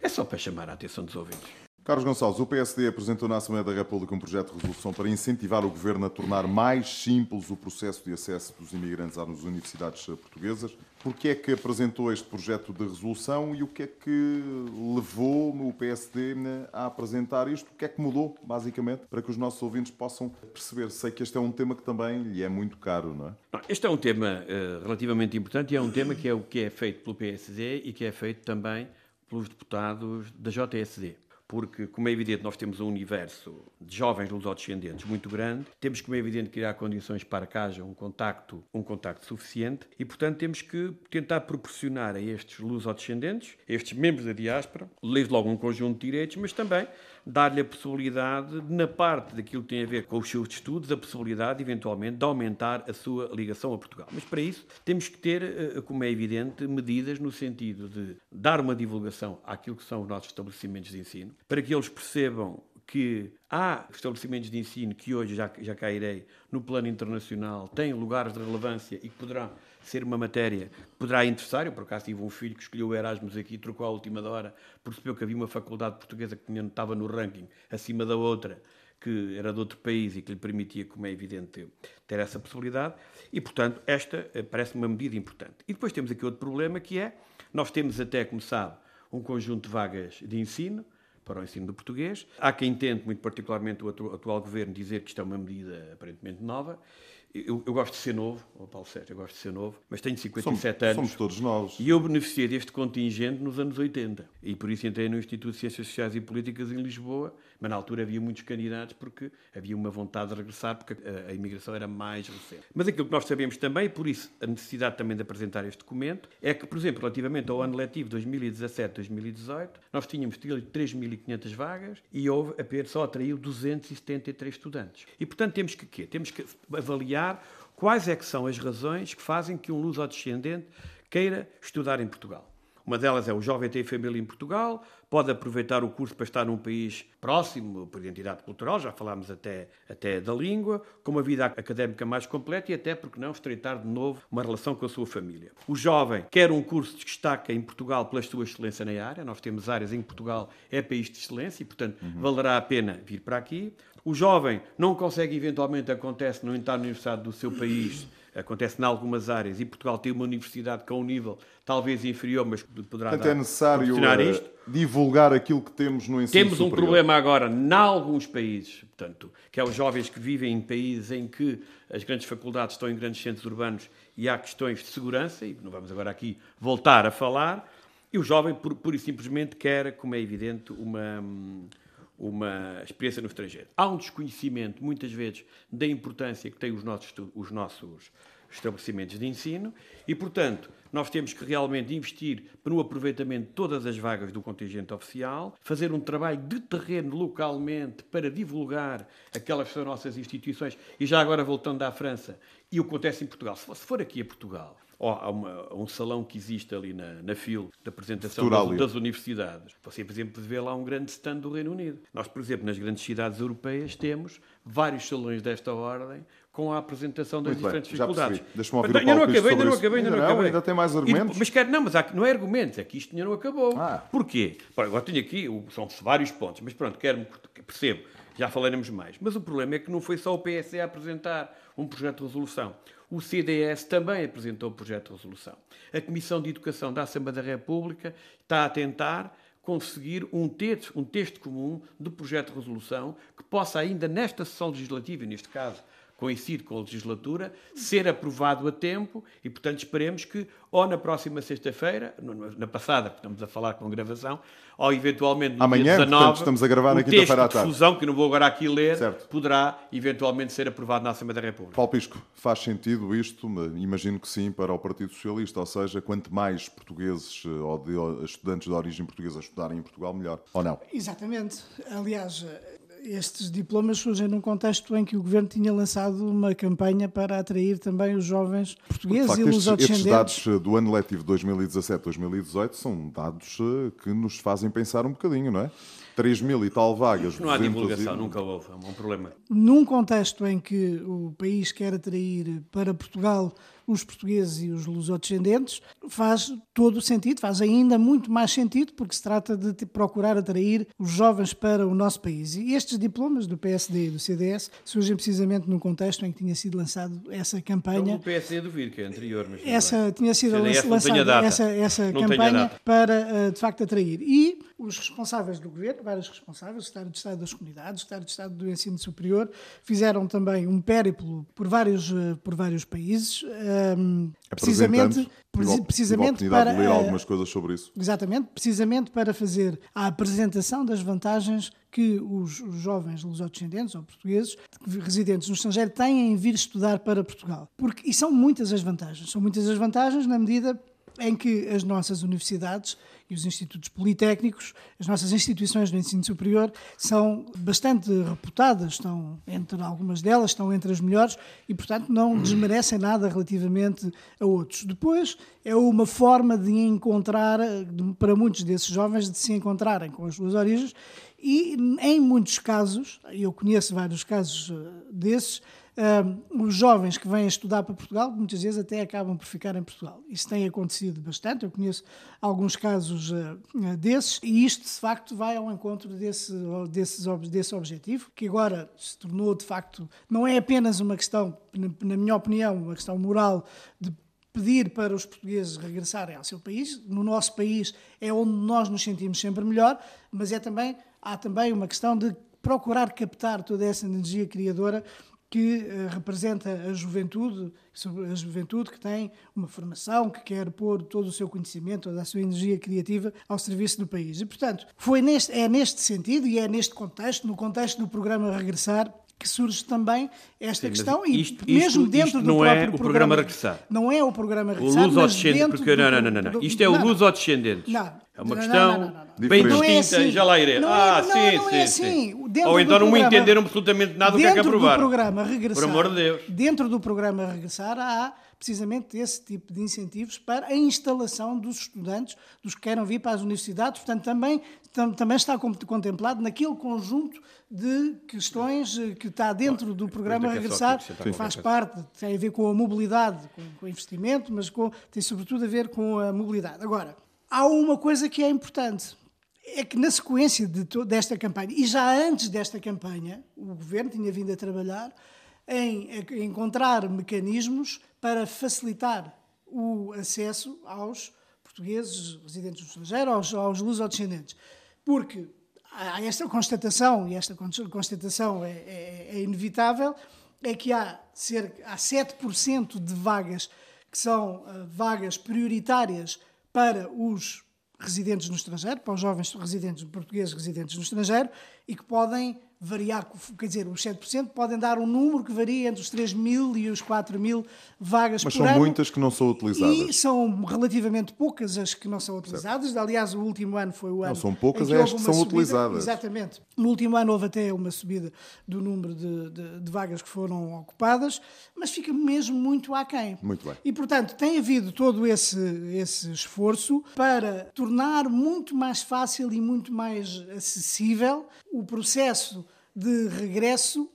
É só para chamar a atenção dos ouvintes. Carlos Gonçalves, o PSD apresentou na Assembleia da República um projeto de resolução para incentivar o governo a tornar mais simples o processo de acesso dos imigrantes às universidades portuguesas. Por que é que apresentou este projeto de resolução e o que é que levou o PSD a apresentar isto? O que é que mudou, basicamente, para que os nossos ouvintes possam perceber? Sei que este é um tema que também lhe é muito caro, não é? Não, Este é um tema eh, relativamente importante e é um tema que é o que é feito pelo PSD e que é feito também pelos deputados da JSD. Porque, como é evidente, nós temos um universo de jovens lusodescendentes muito grande, temos, como é evidente, criar condições para que haja um contacto, um contacto suficiente e, portanto, temos que tentar proporcionar a estes lusodescendentes, a estes membros da diáspora, desde logo um conjunto de direitos, mas também dar-lhe a possibilidade, na parte daquilo que tem a ver com os seus estudos, a possibilidade, eventualmente, de aumentar a sua ligação a Portugal. Mas para isso temos que ter, eh, como é evidente, medidas no sentido de dar uma divulgação àquilo que são os nossos estabelecimentos de ensino, para que eles percebam que há estabelecimentos de ensino que hoje, já, já cá irei, no plano internacional, têm lugares de relevância e que poderão ser uma matéria que poderá interessar. Eu, por acaso, tive um filho que escolheu o Erasmus aqui, trocou à última hora, percebeu que havia uma faculdade portuguesa que estava no ranking acima da outra, que era de outro país e que lhe permitia, como é evidente, ter essa possibilidade. E, portanto, esta eh, parece uma medida importante. E depois temos aqui outro problema que é, nós temos até, como sabe, um conjunto de vagas de ensino, para o ensino do português. Há quem tente, muito particularmente o atu- atual governo, dizer que isto é uma medida aparentemente nova. Eu, eu gosto de ser novo, oh Paulo Sérgio, eu gosto de ser novo, mas tenho 57 Somos, anos. somos todos novos. E eu beneficiei deste contingente nos anos 80. E por isso entrei no Instituto de Ciências Sociais e Políticas em Lisboa, mas na altura havia muitos candidatos porque havia uma vontade de regressar, porque a, a imigração era mais recente. Mas aquilo que nós sabemos também, por isso a necessidade também de apresentar este documento, é que, por exemplo, relativamente ao ano letivo 2017-2018, nós tínhamos 3.500 vagas e houve apenas só atraiu 273 estudantes. E, portanto, temos que quê? Temos que avaliar quais é que são as razões que fazem que um luso-descendente queira estudar em Portugal. Uma delas é o jovem tem família em Portugal, pode aproveitar o curso para estar num país próximo, por identidade cultural, já falámos até, até da língua, com uma vida académica mais completa e até, porque não, estreitar de novo uma relação com a sua família. O jovem quer um curso de destaque em Portugal pela sua excelência na área, nós temos áreas em que Portugal é país de excelência e, portanto, valerá a pena vir para aqui. O jovem não consegue, eventualmente, acontece, não entrar na universidade do seu país, acontece em algumas áreas, e Portugal tem uma universidade com um nível talvez inferior, mas que poderá Portanto, dar, é necessário isto. divulgar aquilo que temos no ensino Temos um superior. problema agora, em alguns países, portanto, que é os jovens que vivem em países em que as grandes faculdades estão em grandes centros urbanos e há questões de segurança, e não vamos agora aqui voltar a falar, e o jovem, pura pura e simplesmente, quer, como é evidente, uma, uma experiência no estrangeiro. Há um desconhecimento, muitas vezes, da importância que têm os nossos, os nossos estabelecimentos de ensino e, portanto, nós temos que realmente investir no aproveitamento de todas as vagas do contingente oficial, fazer um trabalho de terreno localmente para divulgar aquelas que são nossas instituições. E já agora voltando à França, e o que acontece em Portugal, se for aqui a Portugal, ou há, uma, um salão que existe ali na, na FIL, da apresentação das, das, universidades. Você, por exemplo, vê lá um grande stand do Reino Unido. Nós, por exemplo, nas grandes cidades europeias temos vários salões desta ordem com a apresentação das Muito diferentes bem, dificuldades. Deixa-me ouvir ainda não acabei, ainda não acabei, ainda não, acabei. Ainda tem mais argumentos? E, mas quer, não, mas há, não é argumentos, é que isto ainda não acabou. Ah. Porquê? Agora tenho aqui, são vários pontos, mas pronto, quero percebo, já falaremos mais. Mas o problema é que não foi só o PSE a apresentar um projeto de resolução. O CDS também apresentou um projeto de resolução. A Comissão de Educação da Assembleia da República está a tentar conseguir um texto, um texto comum de projeto de resolução que possa ainda nesta sessão legislativa, neste caso coincide com a legislatura, ser aprovado a tempo e, portanto, esperemos que ou na próxima sexta-feira, na passada, estamos a falar com gravação, ou eventualmente no Amanhã, dia 19, portanto, estamos a gravar na quinta-feira à tarde. fusão, que não vou agora aqui ler, certo. poderá eventualmente ser aprovado na Assembleia da República. Paulo Pisco, faz sentido isto? Imagino que sim, para o Partido Socialista, ou seja, quanto mais portugueses eh, ou de, estudantes de origem portuguesa estudarem em Portugal, melhor, ou não? Exatamente. Aliás, estes diplomas surgem num contexto em que o governo tinha lançado uma campanha para atrair também os jovens portugueses facto, e lusodescendentes. Estes dados eh, do ano letivo 2017-2018 são dados eh, que nos fazem pensar um bocadinho, não é? 3 mil e tal vagas. Não há divulgação, e... nunca houve, é um problema. Num contexto em que o país quer atrair para Portugal os portugueses e os lusodescendentes, faz todo o sentido, faz ainda muito mais sentido, porque se trata de procurar atrair os jovens para o nosso país. E estes diplomas do PSD e do CDS surgem precisamente num contexto em que tinha sido lançado essa campanha. Então, o PSD do VIR, que é anterior, mas essa tinha sido lançada essa, essa campanha para, eh, de facto, atrair. E os responsáveis do governo, vários responsáveis, o secretário de Estado das Comunidades, o secretário de Estado do Ensino Superior, fizeram também um périplo por vários, eh, por vários países um, precisamente, precisamente para ler algumas coisas sobre isso. Exatamente, precisamente para fazer a apresentação das vantagens que os, os jovens lusodescendentes ou portugueses residentes no estrangeiro têm em vir estudar para Portugal. Porque, e são muitas as vantagens. São muitas as vantagens na medida em que as nossas universidades e os institutos politécnicos, as nossas instituições de ensino superior, são bastante reputadas, estão entre algumas delas, estão entre as melhores e, portanto, não desmerecem nada relativamente a outros. Depois, é uma forma de encontrar, para muitos desses jovens, de se encontrarem com as suas origens e, em muitos casos, eu conheço vários casos eh, desses, Uh, os jovens que vêm estudar para Portugal, muitas vezes até acabam por ficar em Portugal. Isso tem acontecido bastante, eu conheço alguns casos uh, desses, e isto de facto vai ao encontro desse, desse, desse objetivo, que agora se tornou de facto, não é apenas uma questão, na minha opinião, uma questão moral de pedir para os portugueses regressarem ao seu país. No nosso país é onde nós nos sentimos sempre melhor, mas é também, há também uma questão de procurar captar toda essa energia criadora que uh, representa a juventude, a juventude que tem uma formação, que quer pôr todo o seu conhecimento, toda a sua energia criativa ao serviço do país. E, portanto, foi neste, é neste sentido e é neste contexto, no contexto do programa Regressar, que surge também esta Sim, questão e isto, mesmo isto, dentro isto do não é o programa, programa regressar. Não é o programa regressar. O luso descendente, porque não, não, não, não, não. Isto é o luso descendente. Não. É uma questão não, não, não, bem distinta, é assim. já lá irei. ah, sim, sim, é assim. sim. Ou então não entenderam absolutamente nada do que é que aprovar. Dentro do programa Regressar, Por amor de Deus. Dentro do programa Regressar há precisamente esse tipo de incentivos para a instalação dos estudantes, dos que queiram vir para as universidades. Portanto, também, tam, também está contemplado naquele conjunto de questões eh, que está dentro do programa Regressar, que faz parte, tem a ver com a mobilidade, com, com o investimento, mas com, tem sobretudo a ver com a mobilidade. Agora, há uma coisa que é importante. É que na sequência de desta campanha, e já antes desta campanha, o governo tinha vindo a trabalhar em encontrar mecanismos para facilitar o acesso aos portugueses residentes no estrangeiro, aos, aos lusodescendentes. Porque há esta constatação, e esta constatação é, é, é inevitável, é que há, cerca, há 7% de vagas que são uh, vagas prioritárias para os residentes no estrangeiro, para os jovens residentes portugueses residentes no estrangeiro, e que podem variar, quer dizer, os 7% podem dar um número que varia entre os 3 mil e os 4 mil vagas Mas por são ano. muitas que não são utilizadas. E são relativamente poucas as que não são utilizadas. Aliás, o último ano foi o ano. são poucas, é as que são subida. utilizadas. Exatamente. No último ano houve até uma subida do número de, de- de vagas que foram ocupadas, mas fica mesmo muito aquém. Muito bem. E, portanto, tem havido todo esse, esse esforço para tornar muito mais fácil e muito mais acessível o processo de regresso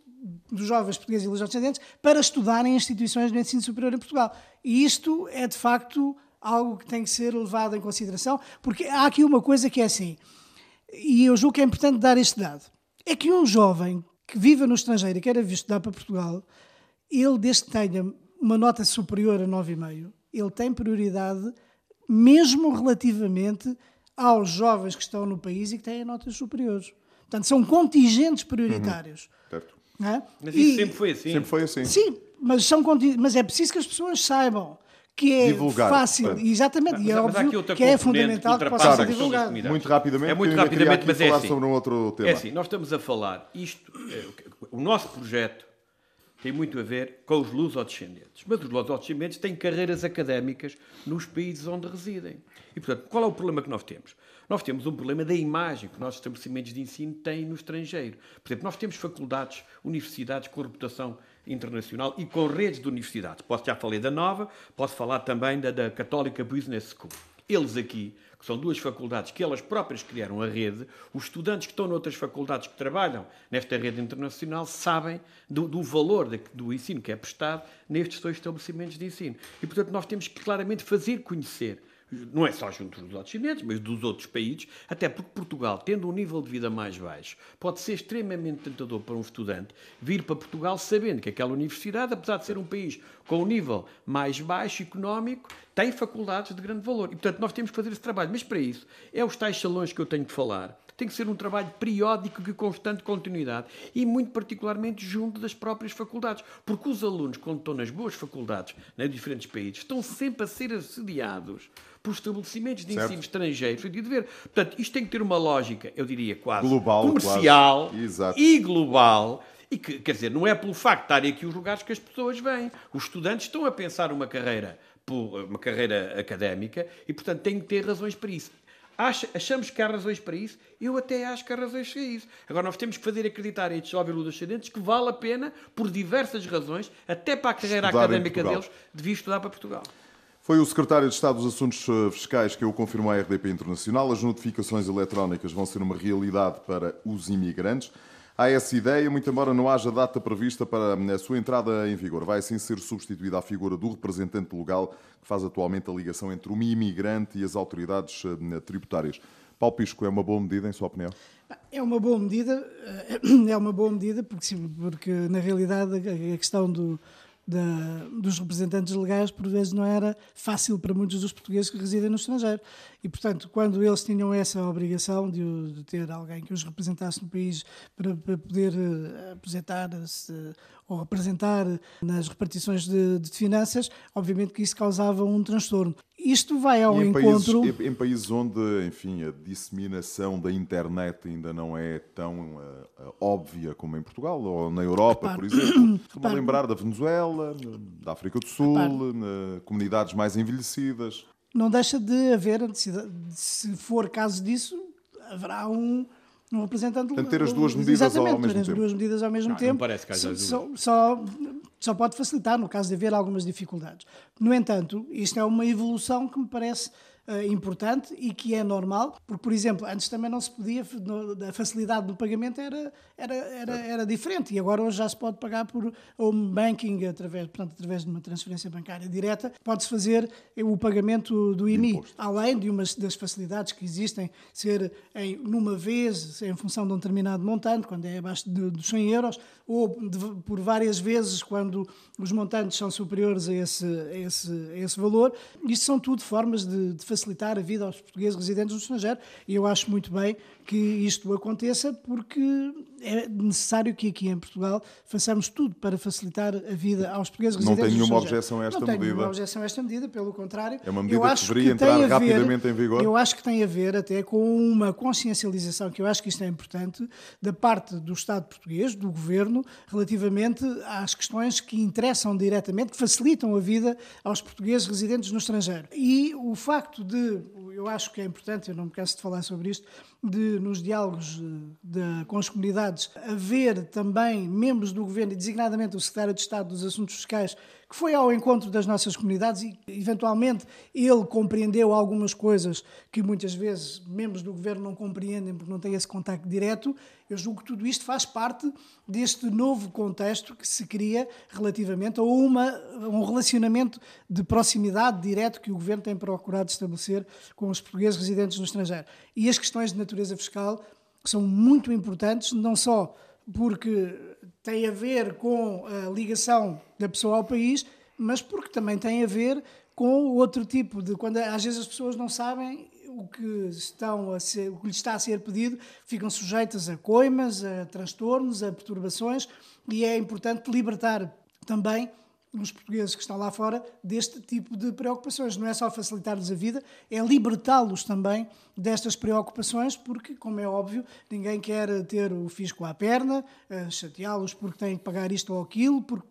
dos jovens portugueses e descendentes para estudarem em instituições de ensino superior em Portugal. E isto é, de facto, algo que tem que ser levado em consideração, porque há aqui uma coisa que é assim, e eu julgo que é importante dar este dado, é que um jovem que viva no estrangeiro e queira vir estudar para Portugal, ele, desde que tenha uma nota superior a 9,5, ele tem prioridade mesmo relativamente aos jovens que estão no país e que têm notas superiores. Portanto, são contingentes prioritários. Certo? não é? Mas E- isso sempre foi assim. Sempre foi assim. Sim, mas, são conti- mas é preciso que as pessoas saibam que é Divulgar, fácil, portanto. exatamente, e Mas- é mas óbvio que é fundamental que possa a ser divulgado. Muito rapidamente, É muito rapidamente, mas é falar assim. sobre um outro tema. É assim, nós estamos a falar, isto, eh, o nosso projeto tem muito a ver com os lusodescendentes. Mas os lusodescendentes têm carreiras académicas nos países onde residem. E, portanto, qual é o problema que nós temos? Nós temos um problema da imagem que os nossos estabelecimentos de ensino têm no estrangeiro. Por exemplo, nós temos faculdades, universidades com reputação internacional e com redes de universidades. Posso, já falei da Nova, posso falar também da, da Católica Business School. Eles aqui, que são duas faculdades que elas próprias criaram a rede, os estudantes que estão noutras faculdades que trabalham nesta rede internacional sabem do, do valor da- do ensino que é prestado nestes dois estabelecimentos de ensino. E, portanto, nós temos que claramente fazer conhecer não é só junto dos chineses, mas dos outros países, até porque Portugal, tendo um nível de vida mais baixo, pode ser extremamente tentador para um estudante vir para Portugal sabendo que aquela universidade, apesar de ser um país com um nível mais baixo económico, tem faculdades de grande valor. E, portanto, nós temos que fazer esse trabalho. Mas, para isso, é os tais salões que eu tenho de falar. Tem que ser um trabalho periódico de constante continuidade e, muito particularmente, junto das próprias faculdades. Porque os alunos, quando estão nas boas faculdades, nos diferentes países, estão sempre a ser assediados por estabelecimentos de Certo. ensino estrangeiros. de ver. Portanto, isto tem que ter uma lógica, eu diria quase Global, comercial quase. E global. E que, quer dizer, não é pelo facto de estarem aqui os lugares que as pessoas vêm. Os estudantes estão a pensar uma carreira, uma carreira académica e, portanto, têm que ter razões para isso. Acha- achamos que há razões para isso? Eu até acho que há razões para isso. Agora, nós temos que fazer acreditar a estes jovens ludoscendentes que vale a pena, por diversas razões, até para a carreira Estudar académica deles, de vir estudar para Portugal. Foi o secretário de Estado dos Assuntos eh, Fiscais que o confirmou à RDP Internacional. As notificações eletrónicas vão ser uma realidade para os imigrantes. Há essa ideia, muito embora não haja data prevista para a sua entrada em vigor. Vai assim ser substituída a figura do representante legal que faz atualmente a ligação entre o imigrante e as autoridades eh, tributárias. Paulo Pisco, é uma boa medida, em sua opinião? É uma boa medida, eh, é uma boa medida porque, porque na realidade a a questão do, da- dos representantes legais por vezes não era fácil para muitos dos portugueses que residem no estrangeiro. E, portanto, quando eles tinham essa obrigação de, de ter alguém que os representasse no país para, para poder eh, apresentar-se ou apresentar nas repartições de, de finanças, obviamente que isso causava um transtorno. Isto vai ao em países, encontro... em- em países onde, enfim, a disseminação da internet ainda não é tão eh, eh, óbvia como em Portugal, ou na Europa, Repare. por exemplo. Estou-me lembrar da Venezuela, da África do Sul, Repare. comunidades mais envelhecidas. Não deixa de haver a necessidade, se for caso disso, haverá um, um representante Portanto, ter as duas medidas Exatamente, ao mesmo ter as tempo. duas medidas ao mesmo Não, não tempo. parece que haja só, só, só pode facilitar no caso de haver algumas dificuldades. No entanto, isto é uma evolução que me parece eh, importante e que é normal, porque, por exemplo, antes também não se podia, no- a facilidade do pagamento era, era, era, era diferente e agora hoje já se pode pagar por home banking, através, portanto, através de uma transferência bancária direta, pode-se fazer o pagamento do IMI, imposto. além de umas das facilidades que existem, ser em, numa vez, em função de um determinado montante, quando é abaixo de, dos 100 euros, ou de- por várias vezes quando os montantes são superiores a esse, a esse, a esse valor. Isto são tudo formas de, de facilitar a vida aos portugueses residentes no estrangeiro. E eu acho muito bem que isto aconteça porque é necessário que aqui em Portugal façamos tudo para facilitar a vida aos portugueses Não residentes tem nenhuma objeção a esta Não tenho medida? nenhuma objeção a esta medida, pelo contrário. É uma medida eu que acho deveria tem entrar ver- rapidamente em vigor? Eu acho que tem a ver até com uma consciencialização, que eu acho que isto é importante, da parte do Estado português, do Governo, relativamente às questões que interessam diretamente, que facilitam a vida aos portugueses residentes no estrangeiro. E o facto de, eu acho que é importante, eu não me canso de falar sobre isto, de nos diálogos eh, de- com as comunidades haver também membros do Governo, e designadamente o Secretário de Estado dos Assuntos Fiscais, que foi ao encontro das nossas comunidades e, eventualmente, ele compreendeu algumas coisas que muitas vezes membros do governo não compreendem porque não têm esse contacto direto. Eu julgo que tudo isto faz parte deste novo contexto que se cria relativamente a, uma, a um relacionamento de proximidade direto que o governo tem procurado estabelecer com os portugueses residentes no estrangeiro. E as questões de natureza fiscal são muito importantes, não só porque tem a ver com a ligação da pessoa ao país, mas porque também tem a ver com outro tipo de quando às vezes as pessoas não sabem o que estão a ser, o que lhes está a ser pedido, ficam sujeitas a coimas, a transtornos, a perturbações e é importante libertar também os portugueses que estão lá fora deste tipo de preocupações. Não é só facilitar-lhes a vida, é libertá-los também destas preocupações, porque, como é óbvio, ninguém quer ter o fisco à perna, eh, chateá-los porque têm que pagar isto ou aquilo, porque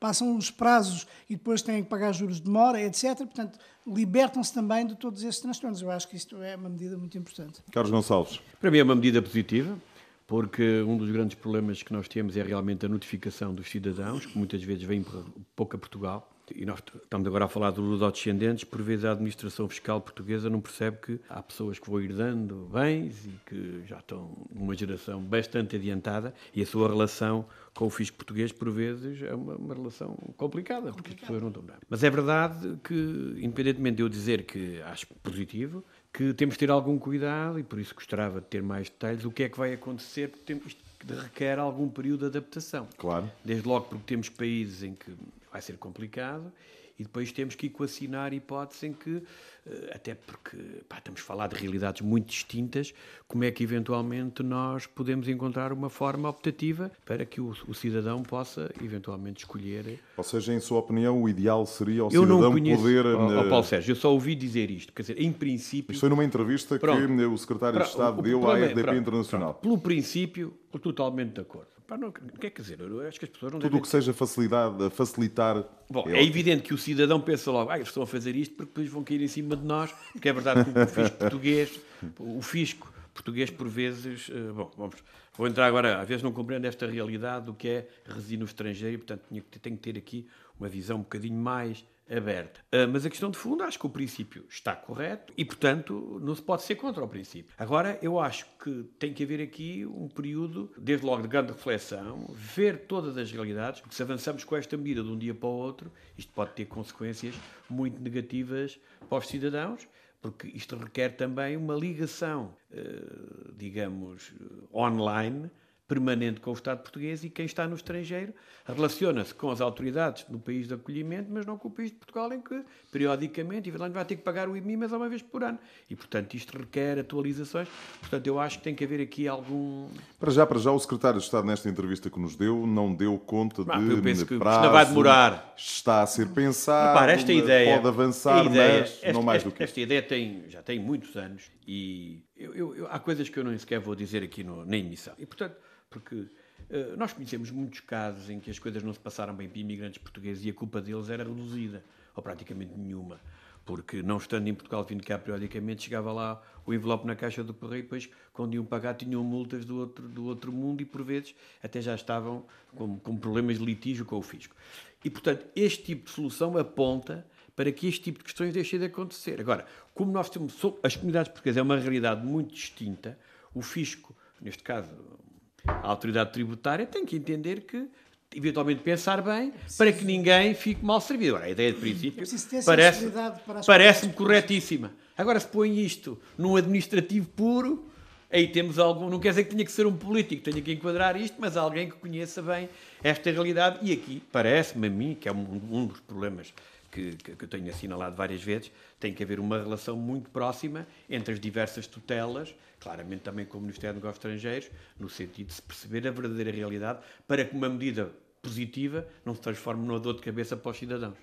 passam os prazos e depois têm que pagar juros de mora, etc. Portanto, libertam-se também de todos estes transtornos. Eu acho que isto é uma medida muito importante. Carlos Gonçalves. Para mim é uma medida positiva, porque um dos grandes problemas que nós temos é realmente a notificação dos cidadãos, que muitas vezes vêm pouco a Portugal. E nós estamos agora a falar de ludodescendentes, por vezes a administração fiscal portuguesa não percebe que há pessoas que vão herdando bens e que já estão numa geração bastante adiantada e a sua relação com o fisco português, por vezes, é uma, uma relação complicada, porque as pessoas não estão bem. Mas é verdade que, independentemente de eu dizer que acho positivo, que temos de ter algum cuidado e por isso gostava de ter mais detalhes o que é que vai acontecer, porque isto requer algum período de adaptação. Claro. Desde logo porque temos países em que vai ser complicado e depois temos que equacionar hipóteses em que, eh, até porque pá, estamos a falar de realidades muito distintas, como é que eventualmente nós podemos encontrar uma forma optativa para que o, o cidadão possa eventualmente escolher. Ou seja, em sua opinião, o ideal seria o Eu cidadão conheço, poder. eh, Paulo Sérgio, eu só ouvi dizer isto, quer dizer, em princípio... Isto foi numa entrevista Pronto. que o secretário de Pra- Estado o- o deu à problema é- RDP pronto, Internacional. pronto. Pelo princípio, estou totalmente de acordo. Pá, não, quer dizer, acho que as pessoas não Tudo devem o que seja facilidade, facilitar. Bom, é é evidente que o cidadão pensa logo, ah, eles estão a fazer isto porque depois vão cair em cima de nós, porque é verdade que o fisco português, o fisco português por vezes, eh, bom, vamos, vou entrar agora, às vezes não compreendo esta realidade do que é residir no estrangeiro e, portanto, tenho que ter aqui uma visão um bocadinho mais aberta. Ah, mas a questão de fundo, acho que o princípio está correto e, portanto, não se pode ser contra o princípio. Agora, eu acho que tem que haver aqui um período, desde logo de grande reflexão, ver todas as realidades, porque se avançamos com esta medida de um dia para o outro, isto pode ter consequências muito negativas para os cidadãos, porque isto requer também uma ligação, eh, digamos, online, permanente com o Estado português e quem está no estrangeiro relaciona-se com as autoridades no país de acolhimento, mas não com o país de Portugal, em que, periodicamente, vai ter que pagar o IMI, mas uma vez por ano. E, portanto, isto requer atualizações. Portanto, eu acho que tem que haver aqui algum... Para já, para já, o secretário de Estado, nesta entrevista que nos deu, não deu conta Ah, de eu penso que isto prazo, não vai demorar. Está a ser pensado, Repara, esta ideia, pode avançar, ideia, mas esta, não mais esta, do que. Esta ideia tem, já tem muitos anos e eu- eu- eu- há coisas que eu nem sequer vou dizer aqui no- na emissão. E, portanto, porque eh, nós conhecemos muitos casos em que as coisas não se passaram bem para imigrantes portugueses e a culpa deles era reduzida, ou praticamente nenhuma. Porque, não estando em Portugal, vindo cá periodicamente, chegava lá o envelope na caixa do correio depois, quando iam pagar, tinham multas do outro, do outro mundo e, por vezes, até já estavam com, com problemas de litígio com o fisco. E, portanto, este tipo de solução aponta para que este tipo de questões deixem de acontecer. Agora, como nós temos, as comunidades portuguesas é uma realidade muito distinta, o fisco, neste caso, a autoridade tributária, tem que entender que, eventualmente, pensar bem para que ninguém fique mal servido. Agora, a ideia de princípio ter parece, parece-me corretíssima. Agora, se põe isto num administrativo puro, aí temos algum. Não quer dizer que tenha que ser um político, tenha que enquadrar isto, mas alguém que conheça bem esta realidade. E aqui, parece-me a mim, que é um, um dos problemas que, que, eu tenho assinalado várias vezes, tem que haver uma relação muito próxima entre as diversas tutelas, claramente também com o Ministério dos Negócios Estrangeiros, no sentido de se perceber a verdadeira realidade, para que uma medida positiva não se transforme numa dor de cabeça para os cidadãos.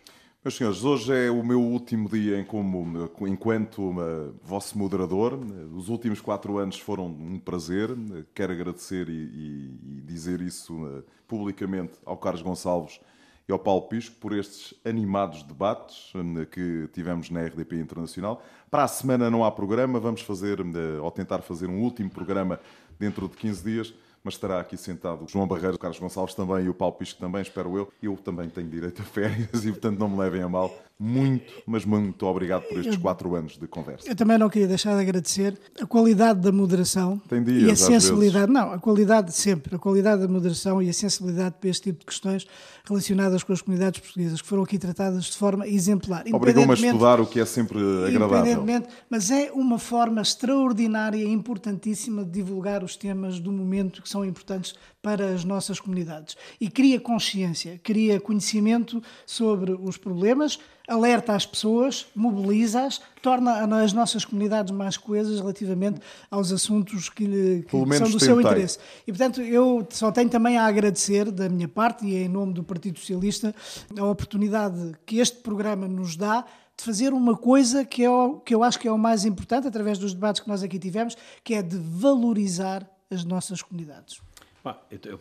Meus senhores, hoje é o meu último dia em como, enquanto uh, vosso moderador. Os últimos quatro anos foram um prazer. Quero agradecer e, e, e dizer isso uh, publicamente ao Carlos Gonçalves e ao Paulo Pisco por estes animados debates uh, que tivemos na RDP Internacional. Para a semana não há programa, vamos fazer, ou tentar fazer um último programa dentro de 15 dias mas estará aqui sentado João Barreiro, o Carlos Gonçalves também e o Paulo Pisco também, espero eu. Eu também tenho direito a férias e, portanto, não me levem a mal. Muito, mas muito obrigado por estes quatro anos de conversa. Eu também não queria deixar de agradecer a qualidade da moderação dias, e a sensibilidade. Não, a qualidade sempre, a qualidade da moderação e a sensibilidade para este tipo de questões relacionadas com as comunidades portuguesas que foram aqui tratadas de forma exemplar. Obrigou-me a estudar o que é sempre agradável. Mas é uma forma extraordinária e importantíssima de divulgar os temas do momento que são importantes para as nossas comunidades. E cria consciência, cria conhecimento sobre os problemas, alerta as pessoas, mobiliza-as, torna as nossas comunidades mais coesas relativamente aos assuntos que, que são do seu interesse. E, portanto, eu só tenho também a agradecer, da minha parte e em nome do Partido Socialista, a oportunidade que este programa nos dá de fazer uma coisa que, é o, que eu acho que é o mais importante, através dos debates que nós aqui tivemos, que é de valorizar as nossas comunidades.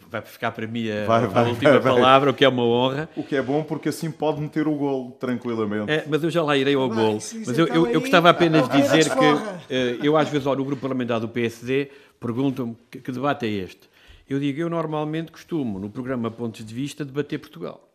Vai ficar para mim a, vai, vai, a última vai, palavra, o que é uma honra. O que é bom porque assim pode meter o golo tranquilamente. É, mas eu já lá irei ao golo. Mas eu, eu, eu, gostava apenas de dizer que uh, eu às vezes, no grupo parlamentar do PSD, perguntam-me que, que debate é este. Eu digo, eu normalmente costumo, no programa Pontos de Vista, debater Portugal.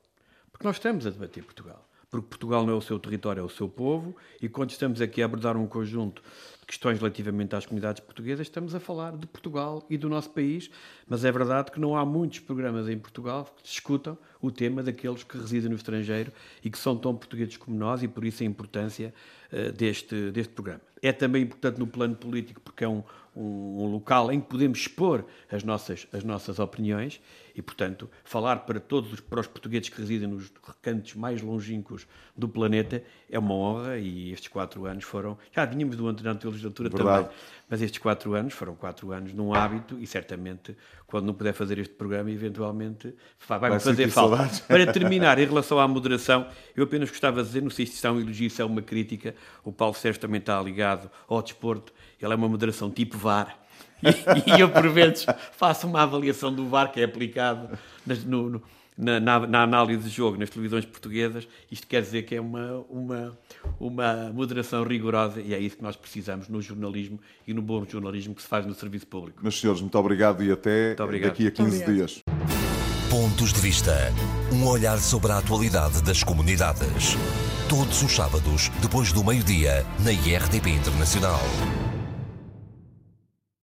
Porque nós estamos a debater Portugal. Porque Portugal não é o seu território, é o seu povo, e quando estamos aqui a abordar um conjunto questões relativamente às comunidades portuguesas, estamos a falar de Portugal e do nosso país, mas é verdade que não há muitos programas em Portugal que discutam o tema daqueles que residem no estrangeiro e que são tão portugueses como nós e por isso a importância uh, deste, deste programa. É também importante no plano político porque é um, um, um, local em que podemos expor as nossas, as nossas opiniões e, portanto, falar para todos os, para os portugueses que residem nos recantos mais longínquos do planeta é uma honra e estes quatro anos foram. Já vínhamos do anterior legislatura Verdade. também, mas estes quatro anos foram quatro anos num hábito e certamente, quando não puder fazer este programa, eventualmente vai-me vai fazer falta. Saudades. Para terminar, em relação à moderação, eu apenas gostava de dizer, não sei se isto é um elogio, se é uma crítica, o Paulo Sérgio também está ligado ao desporto, ele é uma moderação tipo VAR e, eu, por vezes, faço uma avaliação do VAR que é aplicado no, no, na, na, na, análise de jogo nas televisões portuguesas. Isto quer dizer que é uma, uma, uma moderação rigorosa e é isso que nós precisamos no jornalismo e no bom jornalismo que se faz no serviço público. Meus senhores, muito obrigado e até obrigado. daqui a 15 dias. Pontos de Vista. Um olhar sobre a atualidade das comunidades. Todos os sábados, depois do meio-dia, na IRTP Internacional.